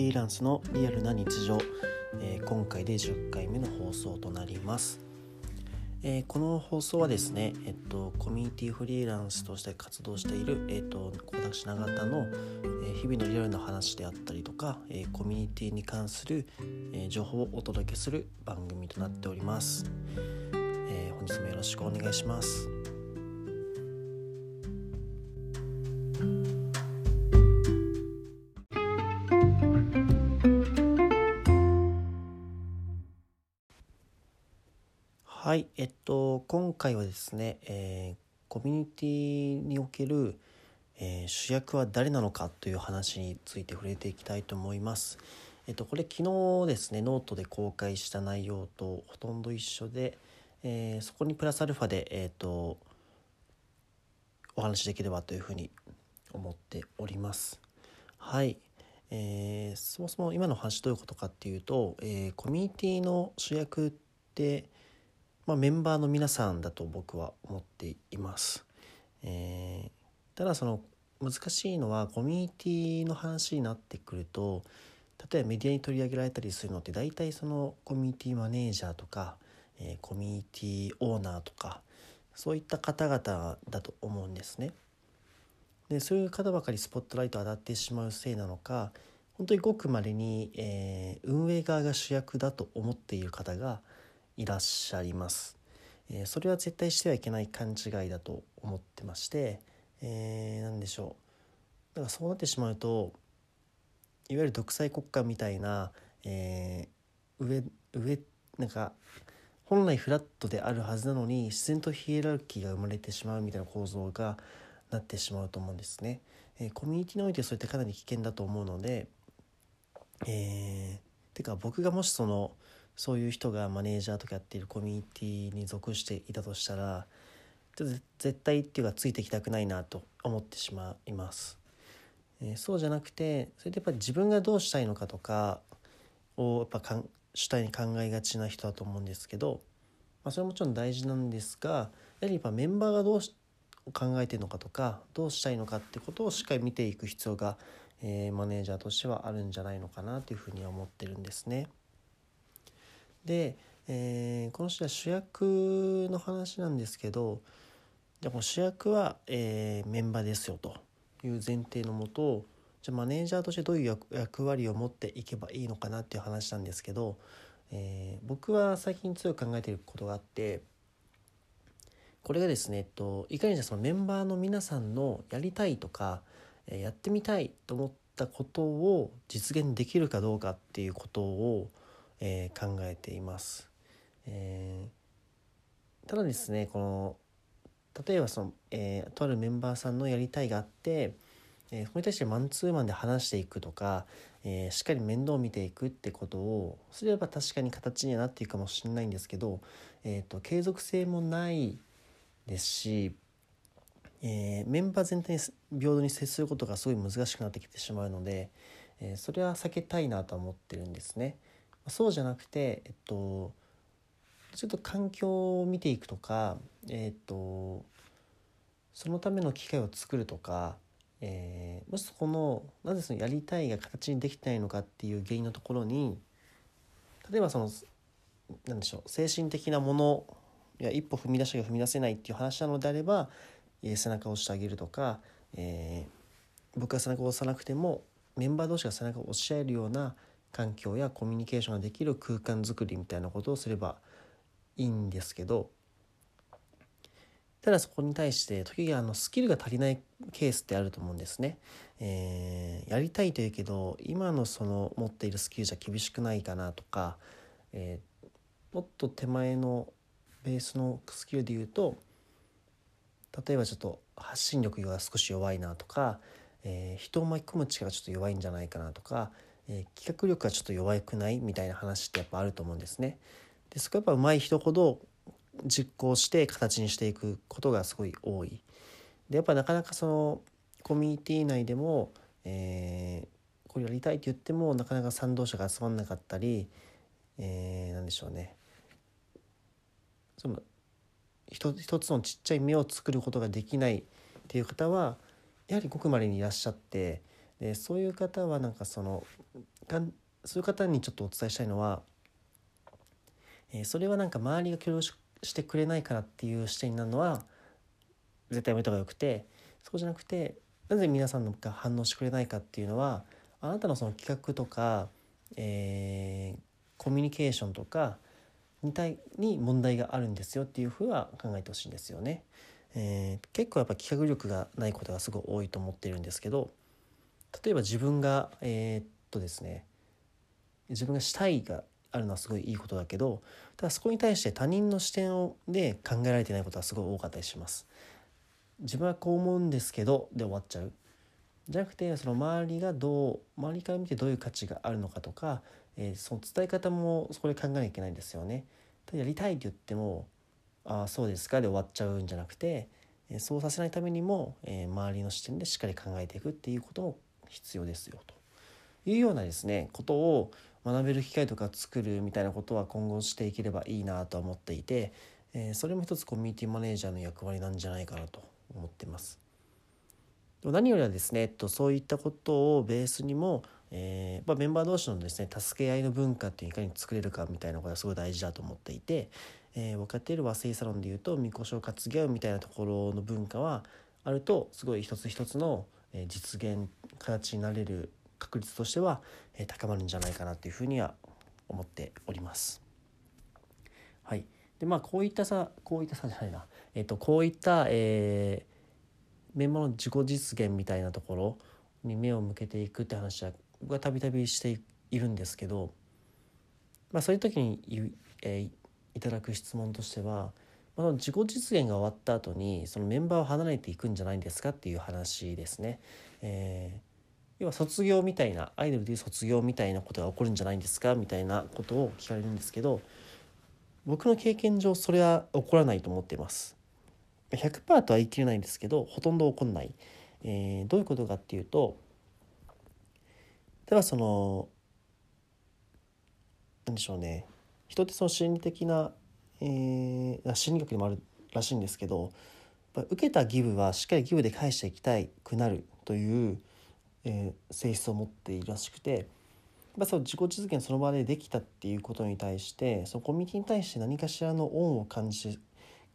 リーランスのリアルな日常、えー、今回で10回目の放送となります、えー、この放送はですね、えっと、コミュニティフリーランスとして活動している、えっと、私永田の、えー、日々のリアルな話であったりとか、えコミュニティに関する、え情報をお届けする番組となっております、え本日もよろしくお願いします。はい、えっと、今回はですね、えー、コミュニティにおける、えー、主役は誰なのかという話について触れていきたいと思います。えっと、これ昨日ですね、ノートで公開した内容とほとんど一緒で、えー、そこにプラスアルファで、えっと、お話しできればというふうに思っております。はい。えー、そもそも今の話どういうことかっていうと、え、コミュニティの主役って、まあ、メンバーの皆さんだと僕は思っています。えー、ただその難しいのはコミュニティの話になってくると例えばメディアに取り上げられたりするのって大体そのコミュニティマネージャーとか、えー、コミュニティオーナーとかそういった方々だと思うんですね。でそういう方ばかりスポットライト当たってしまうせいなのか本当にごくまれに、えー、運営側が主役だと思っている方がいらっしゃいます。えー、それは絶対してはいけない勘違いだと思ってまして、えー、何でしょうだからそうなってしまうといわゆる独裁国家みたいな、えー、上上なんか本来フラットであるはずなのに自然とヒエラルキーが生まれてしまうみたいな構造がなってしまうと思うんですね。えー、コミュニティにおいてそれってかなり危険だと思うので、えー、てか僕がもしそのそういう人がマネージャーとかやっているコミュニティに属していたとしたらちょっと絶対っていうかついていきたくないなと思ってしまいます。えー、そうじゃなくてそれでやっぱり自分がどうしたいのかとかをやっぱかん主体に考えがちな人だと思うんですけど、まあ、それももちろん大事なんですがやはりやっぱメンバーがどう考えてるのかとかどうしたいのかってことをしっかり見ていく必要が、えー、マネージャーとしてはあるんじゃないのかなというふうには思ってるんですね。で、えー、この人は主役の話なんですけどじゃあも主役は、えー、メンバーですよという前提のもとじゃあマネージャーとしてどういう役割を持っていけばいいのかなっていう話なんですけど、えー、僕は最近強く考えていることがあってこれがですね、えっと、いかにじゃそのメンバーの皆さんのやりたいとかやってみたいと思ったことを実現できるかどうかっていうことをえー、考えています。えー、ただですねこの例えばその、えー、とあるメンバーさんのやりたいがあって、えー、そこに対してマンツーマンで話していくとか、えー、しっかり面倒を見ていくってことをすれば確かに形にはなっていくかもしれないんですけど、えーと、継続性もないですし、えー、メンバー全体に平等に接することがすごい難しくなってきてしまうので、えー、それは避けたいなと思ってるんですね。そうじゃなくて、えっと、ちょっと環境を見ていくとか、えっと、そのための機会を作るとか、えー、もしそこのなぜそのやりたいが形にできてないのかっていう原因のところに例えばその何でしょう精神的なものや一歩踏み出しが踏み出せないっていう話なのであれば、えー、背中を押してあげるとか、えー、僕が背中を押さなくてもメンバー同士が背中を押し合えるような環境やコミュニケーションができる空間づくりみたいなことをすればいいんですけどただそこに対して時々あのスキルが足りないケースってあると思うんですね。えー、やりたいというけど今のその持っているスキルじゃ厳しくないかなとか、えー、もっと手前のベースのスキルで言うと例えばちょっと発信力が少し弱いなとか、えー、人を巻き込む力がちょっと弱いんじゃないかなとかえー、企画力がちょっと弱くないみたいな話ってやっぱあると思うんですね。でそこやっぱ上手い人ほど実行して形にしていくことがすごい多い。でやっぱなかなかそのコミュニティ内でも、えー、これやりたいって言ってもなかなか賛同者が集まんなかったり、えー、何でしょうねその一つのちっちゃい目を作ることができないっていう方はやはりごくまれにいらっしゃってでそういう方はなんかそのがそういう方にちょっとお伝えしたいのは、えー、それはなんか周りが協力してくれないからっていう視点になるのは絶対やめた方がよくてそうじゃなくてなぜ皆さんが反応してくれないかっていうのはあなたのその企画とか、えー、コミュニケーションとかに対に問題があるんですよっていうふうは考えてほしいんですよね。えー、結構やっぱ企画力がないことがすごい多いと思ってるんですけど例えば自分がえー、っとですね自分がしたいがあるのはすごいいいことだけどただそこに対して他人の視点で考えられてないことはすごい多かったりします。自分はこう思うんですけどで終わっちゃうじゃなくてその周りがどう周りから見てどういう価値があるのかとか、えー、その伝え方もそこで考えなきゃいけないんですよね。やりたいって言っても「ああそうですか」で終わっちゃうんじゃなくて、え、そうさせないためにも、えー、周りの視点でしっかり考えていくっていうことも必要ですよというようなですねことを学べる機会とか作るみたいなことは今後していければいいなと思っていて、えー、それも一つコミュニティマネージャーの役割なんじゃないかなと思ってます。何よりはですね、えっと、そういったことをベースにも、えーまあ、メンバー同士のですね助け合いの文化っていういかに作れるかみたいなことがすごい大事だと思っていて、えー、分かっている和製サロンでいうとみこしを担ぎ合うみたいなところの文化はあるとすごい一つ一つの実現形になれる確率としては高まるんじゃないかなというふうには思っております。はいでまあこういったさこういったさじゃないな、えっと、こういった、えー、メンバーの自己実現みたいなところに目を向けていくって話は僕はたびたびしているんですけど、まあ、そういう時に、えー、いただく質問としては、まあ、自己実現が終わった後にそのメンバーを離れていくんじゃないんですかっていう話ですね。えー要は卒業みたいなアイドルでいう卒業みたいなことが起こるんじゃないんですかみたいなことを聞かれるんですけど僕の経験上それは起こらないと思っています。100%とは言い切れないんですけどほとんど起こんない、えー、どういうことかっていうと例えばその何でしょうね。人ってその心理的な、えー、心理学にもあるらしいんですけど受けたギブはしっかりギブで返していきたいくなるというえー、性質を持っているらしくて、まあ、その自己実現その場でできたっていうことに対してそのコミュニティに対して何かしらの恩を感じる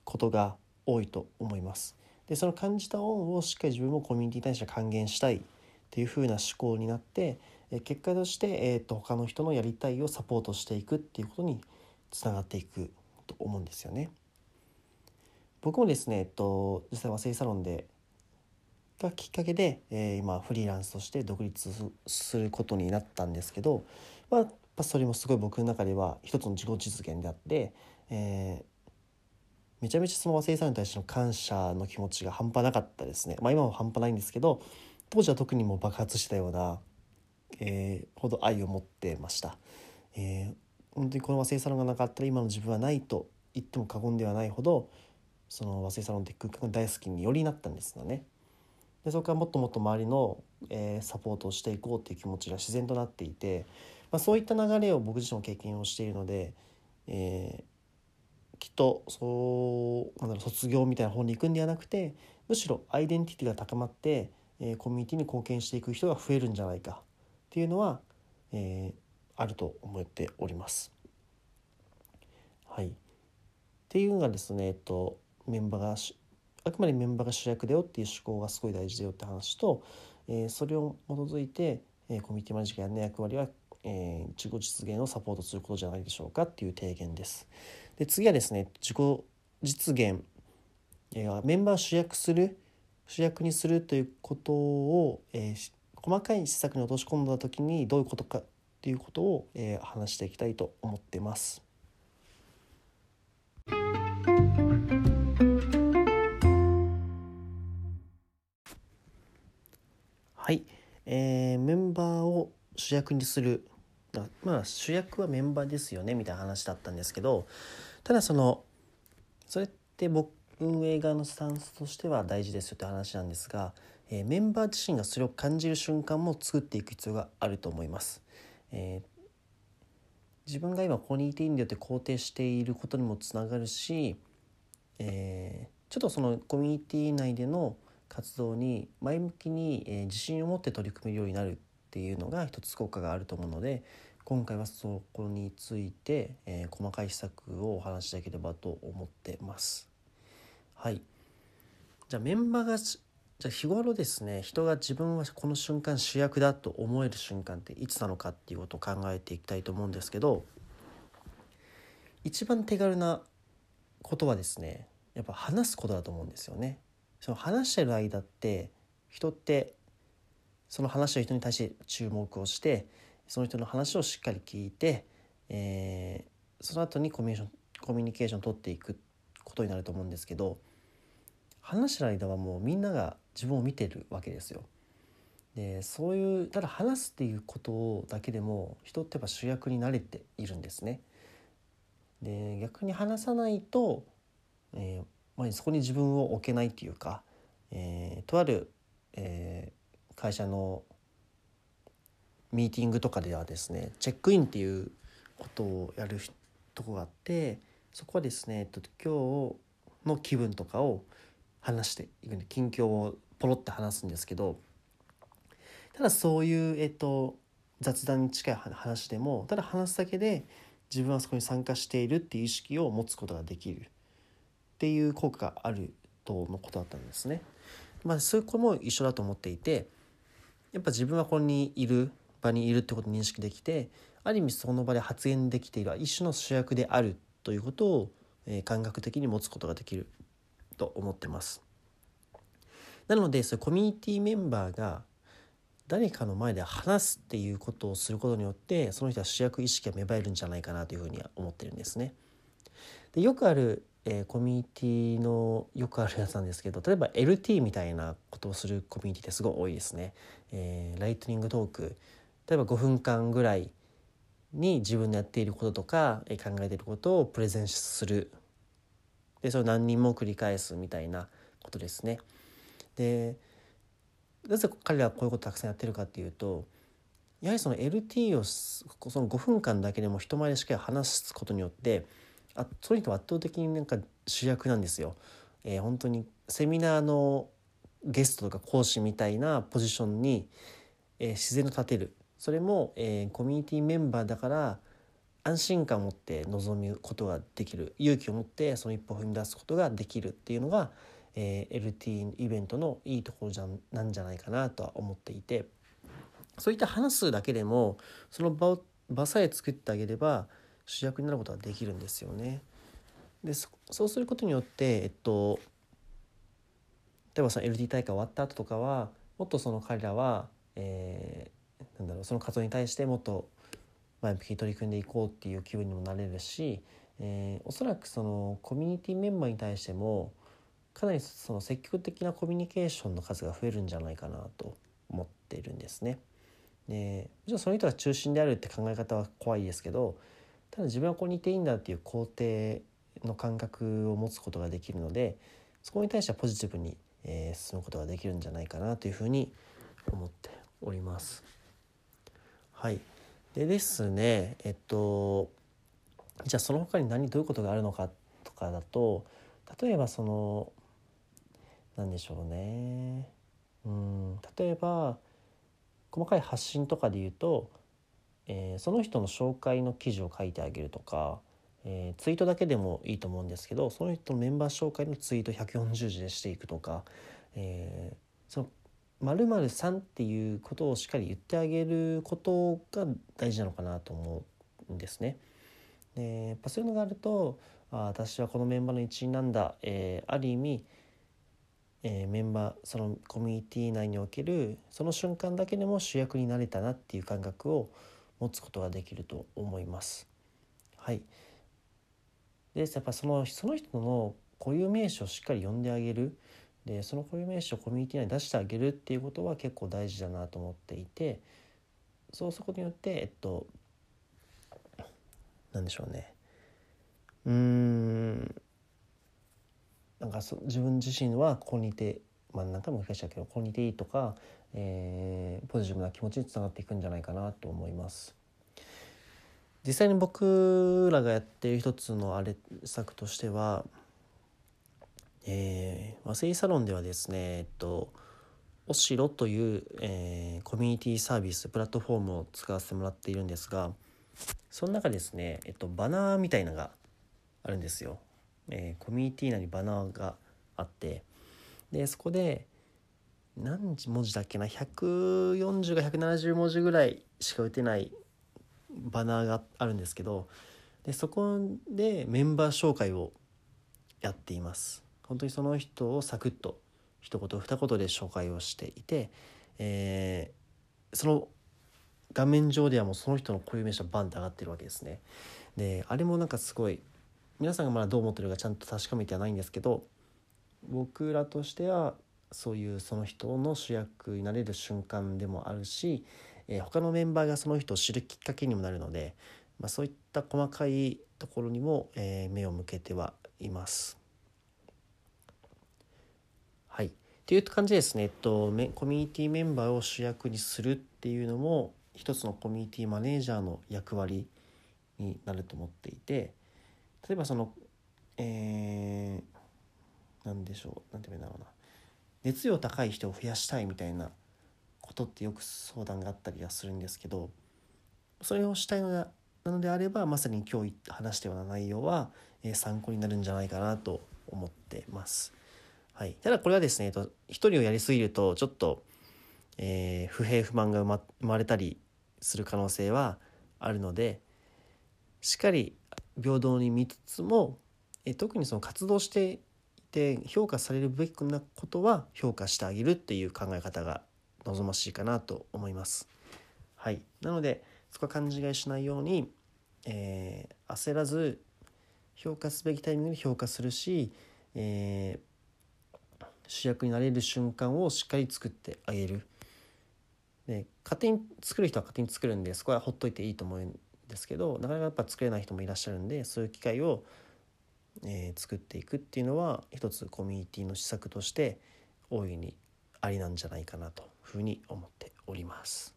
ことが多いと思います。でその感じた恩をしっかり自分もコミュニティに対して還元したいっていうふうな思考になって、え結果として、えーと、他の人のやりたいをサポートしていくっていうことにつながっていくと思うんですよね。僕もですね、えっと、実際和製サロンでがきっかけで、えー、今フリーランスとして独立することになったんですけど、まあ、ぱそれもすごい僕の中では一つの自己実現であって、えー、めちゃめちゃその和製さんに対しての感謝の気持ちが半端なかったですね。まあ、今も半端ないんですけど当時は特にも爆発したような、えー、ほど愛を持ってました。えー、本当にこの和製サロンがなかったら今の自分はないと言っても過言ではないほどその和製サロンって空間が大好きによりなったんですよね。でそこからもっともっと周りの、えー、サポートをしていこうっていう気持ちが自然となっていて、まあ、そういった流れを僕自身も経験をしているので、えー、きっとそうなんだろう卒業みたいな方に行くんではなくてむしろアイデンティティが高まって、えー、コミュニティに貢献していく人が増えるんじゃないかっていうのは、えー、あると思っております。はい、っていうのがですね、えっと、メンバーがあくまでメンバーが主役だよっていう思考がすごい大事だよって話と、えー、それを基づいて、えー、コミュニティマネジャーやる役割は、えー、自己実現をサポートすることじゃないでしょうかっていう提言です。で次はですね自己実現、えー、メンバーを主役する主役にするということを、えー、細かい施策に落とし込んだ時にどういうことかっていうことを、えー、話していきたいと思ってます。はい、えー、メンバーを主役にするまあ主役はメンバーですよねみたいな話だったんですけどただそのそれって僕運営側のスタンスとしては大事ですよって話なんですが、えー、メンバー自身がそれを感じる瞬間も作っていく必要があると思います。えー、自分が今ここにいていいんだよって肯定していることにもつながるし、えー、ちょっとそのコミュニティ内での活動に前向きに、え自信を持って取り組めるようになるっっていうのが一つ効果があると思うので今回はそこについて、えー、細かい施策をお話しできればと思ってます。はいじゃあメンバーがじゃあ日頃ですね人が自分はこの瞬間主役だと思える瞬間っていつなのかっていうことを考えていきたいと思うんですけど一番手軽なことはですねやっぱ話すことだと思うんですよね。その話してる間って人ってその話した人に対して注目をしてその人の話をしっかり聞いて、えー、その後にコミュニケーションコミュニケーションを取っていくことになると思うんですけど話してる間はもうみんなが自分を見てるわけですよ。でそういうただ話すっていうことだけでも人ってやっぱ主役になれているんですね。で逆に話さないと、えーまあ、そこに自分を置けないっていうか、えー、とある、えー、会社のミーティングとかではですねチェックインっていうことをやるとこがあってそこはですね、えっと、今日の気分とかを話していくんで近況をポロって話すんですけどただそういう、えっと、雑談に近い話でもただ話すだけで自分はそこに参加しているっていう意識を持つことができるっていう効果があるとのことだったんですね。まあ、そういう子も一緒だと思っていてやっぱ自分はここにいる場にいるってことを認識できてある意味その場で発言できている一種の主役であるということを、感覚的に持つことができると思ってます。なのでそコミュニティメンバーが誰かの前で話すっていうことをすることによってその人は主役意識が芽生えるんじゃないかなというふうには思ってるんですね。でよくある、えー、コミュニティのよくあるやつなんですけど例えば LT みたいなことをするコミュニティってすごい多いですね。えー、ライトニングトーク例えば5分間ぐらいに自分のやっていることとか考えていることをプレゼンするでそれを何人も繰り返すみたいなことですね。でなぜ彼らはこういうことをたくさんやってるかっていうとやはりその LT をその5分間だけでも人前でしっかり話すことによってあその人は圧倒的になんか主役なんですよ。えー、本当にセミナーのゲストとか講師みたいなポジションに、えー、自然と立てるそれも、えー、コミュニティメンバーだから安心感を持って臨むことができる勇気を持ってその一歩を踏み出すことができるっていうのが、えー、LT イベントのいいところじゃなんじゃないかなとは思っていてそういった話すだけでもその場を場さえ作ってあげれば主役になることができるんですよね。でそうすることによって、えっと、例えばその LT 大会終わった後とかはもっとその彼らは、えなんだろうその活動に対してもっと前向きに取り組んでいこうっていう気分にもなれるし、えー、おそらくそのコミュニティメンバーに対してもかなりその積極的なコミュニケーションの数が増えるんじゃないかなと思っているんですね。でもちろんその人が中心であるって考え方は怖いですけどただ自分はここにいていいんだっていう肯定の感覚を持つことができるのでそこに対してはポジティブに、えー、進むことができるんじゃないかなというふうに思っております。はいでですねえっとじゃあその他に何どういうことがあるのかとかだと例えばその何でしょうね。うん例えば細かい発信とかで言うと、えー、その人の紹介の記事を書いてあげるとか、えー、ツイートだけでもいいと思うんですけどその人のメンバー紹介のツイート140字でしていくとか、えー、その〇〇さんっていうことをしっかり言ってあげることが大事なのかなと思うんですね。でやっぱそういうのがあるとあ私はこのメンバーの一員なんだ、えー、ある意味、えー、メンバーそのコミュニティ内におけるその瞬間だけでも主役になれたなっていう感覚を持つことができると思います。はい、でやっぱそのその人の固有名詞をしっかり呼んであげるでその固有名詞をコミュニティ内に出してあげるっていうことは結構大事だなと思っていてそうすることによってえっと何でしょうねうんなんかそ自分自身はここにいてまあ何回も繰り返したけどここにいていいとか、えー、ポジティブな気持ちにつながっていくんじゃないかなと思います。実際に僕らがやってる一つのあれ策としてはえー、和製サロンではですね、えっと、オシロという、えー、コミュニティサービスプラットフォームを使わせてもらっているんですがその中ですね、えっと、バナーみたいなのがあるんですよ。えー、コミュニティ内にバナーがあってでそこで何文字だっけな140か170文字ぐらいしか打てないバナーがあるんですけどでそこでメンバー紹介をやっています本当にその人をサクッと一言二言で紹介をしていて、えー、その画面上ではもうその人の固有名詞がバンって上がってるわけですね。であれもなんかすごい皆さんがまだどう思ってるかちゃんと確かめてはないんですけど僕らとしてはそういうその人の主役になれる瞬間でもあるし、えー、他のメンバーがその人を知るきっかけにもなるので、まあ、そういった細かいところにも、えー、目を向けてはいます。はい、っていう感じですね、えっと、コミュニティメンバーを主役にするっていうのも一つのコミュニティマネージャーの役割になると思っていて例えばそのえー、なんでしょう何て言うんだろうな熱量高い人を増やしたいみたいなことってよく相談があったりはするんですけどそれをしたいのなのであればまさに今日話したような内容は、えー、参考になるんじゃないかなと思ってます。はい、ただこれはですね、えっと、一人をやりすぎるとちょっと、えー、不平不満が生まれたりする可能性はあるのでしっかり平等に見つつも、え特にその活動していて評価されるべきなことは評価してあげるっていう考え方が望ましいかなと思います。はい、なのでそこは勘違いしないように、えー、焦らず評価すべきタイミングで評価するし、えー主役になれる瞬間をしっかり作ってあげるで勝手に作る人は勝手に作るんでそこはほっといていいと思うんですけどなかなかやっぱ作れない人もいらっしゃるんでそういう機会を、えー、作っていくっていうのは一つコミュニティの施策として大いにありなんじゃないかなというふうに思っております。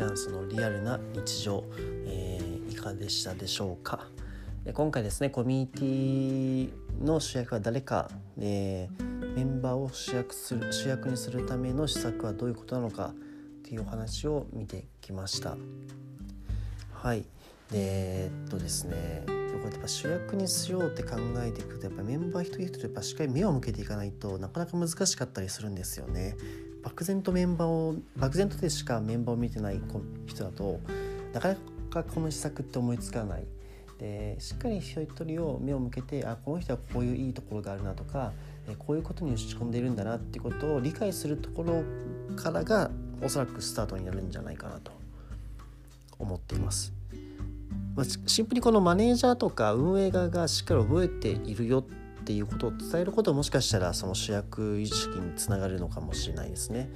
ランスのリアルな日常、えー、いかがでしたでしょうか？今回ですねコミュニティの主役は誰か、えー、メンバーを主役する主役にするための施策はどういうことなのかっていうお話を見てきました。はい。でえっとですねこうやっぱ主役にしようって考えていくとやっぱメンバー一人一人やっぱしっかり目を向けていかないとなかなか難しかったりするんですよね。漠然とメンバーを漠然とでしかメンバーを見てない人だとなかなかこの施策って思いつかないでしっかり一人一人を目を向けてあこの人はこういういいところがあるなとかこういうことに打ち込んでいるんだなってことを理解するところからがおそらくスタートになるんじゃないかなと思っています。まあ、シンプルにこのマネージャーとか運営側がしっかり覚えているよっっていうことを伝えることもしかしたらその主役意識につながるのかもしれないですね。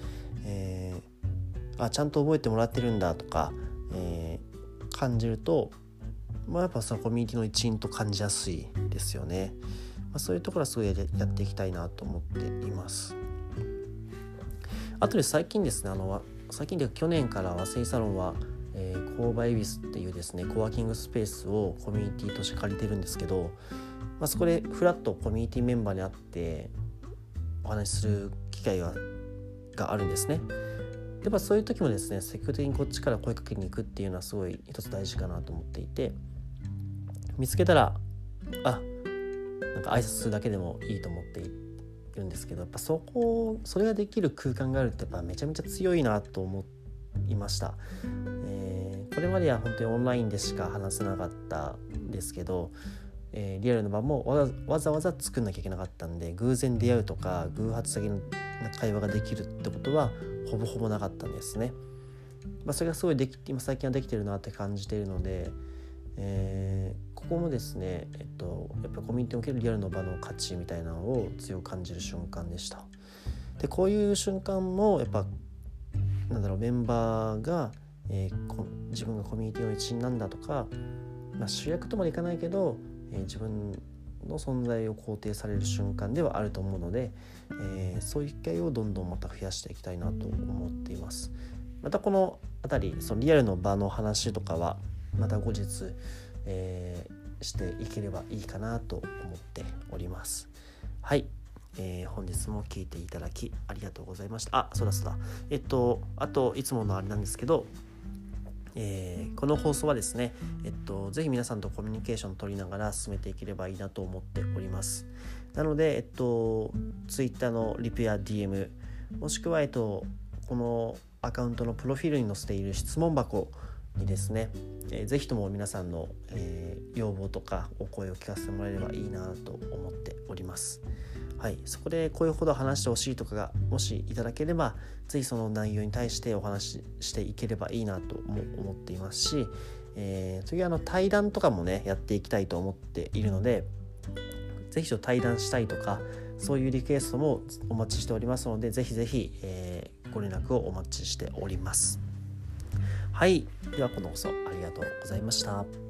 えー、あちゃんと覚えてもらってるんだとか、えー、感じると、まあ、やっぱそのコミュニティの一員と感じやすいですよね。まあ、そういうところはすごいやっていきたいなと思っています。あとで最近ですねあの最近で去年から和製サロンはえー、購買恵比寿っていうですねコワーキングスペースをコミュニティとして借りてるんですけど、まあ、そこでフラットコミュニティメンバーに会ってお話しする機会ががあるんですね。やっぱそういう時もですね積極的にこっちから声かけに行くっていうのはすごい一つ大事かなと思っていて見つけたらあなんか挨拶するだけでもいいと思っているんですけどやっぱそこそれができる空間があるってやっぱめちゃめちゃ強いなと思いました。えー、これまでは本当にオンラインでしか話せなかったんですけどえー、リアルの場もわざわざ作んなきゃいけなかったんで偶然出会うとか偶発的な会話ができるってことはほぼほぼなかったんですね。まあ、それがすごいでき今最近はできてるなって感じているので、えー、ここもですね、えっと、やっぱコミュニティにおけるリアルの場の価値みたいなのを強く感じる瞬間でした。でこういう瞬間もやっぱなんだろうメンバーが、えー、自分がコミュニティの一員なんだとか、まあ、主役とまでいかないけどえ自分の存在を肯定される瞬間ではあると思うので、えー、そういう機会をどんどんまた増やしていきたいなと思っていますまたこの辺りそのリアルの場の話とかはまた後日、えー、していければいいかなと思っておりますはいえー、本日も聞いていただきありがとうございました。あ、そうだそうだ。えっと、あと、いつものあれなんですけど、えー、この放送はですね、えっと、ぜひ皆さんとコミュニケーションを取りながら進めていければいいなと思っております。なので、えっと、Twitter のリプや DM、もしくは、えっと、このアカウントのプロフィールに載せている質問箱にですね、えー、ぜひとも皆さんの、えー、要望とかお声を聞かせてもらえればいいなと思っております。はい、そこでこういうほど話してほしいとかがもしいただければ是非その内容に対してお話ししていければいいなとも思っていますし、えー、次はあの対談とかもねやっていきたいと思っているので是非対談したいとかそういうリクエストもお待ちしておりますので是非是非、え、ご連絡をお待ちしております。はい、ではこの放送ありがとうございました。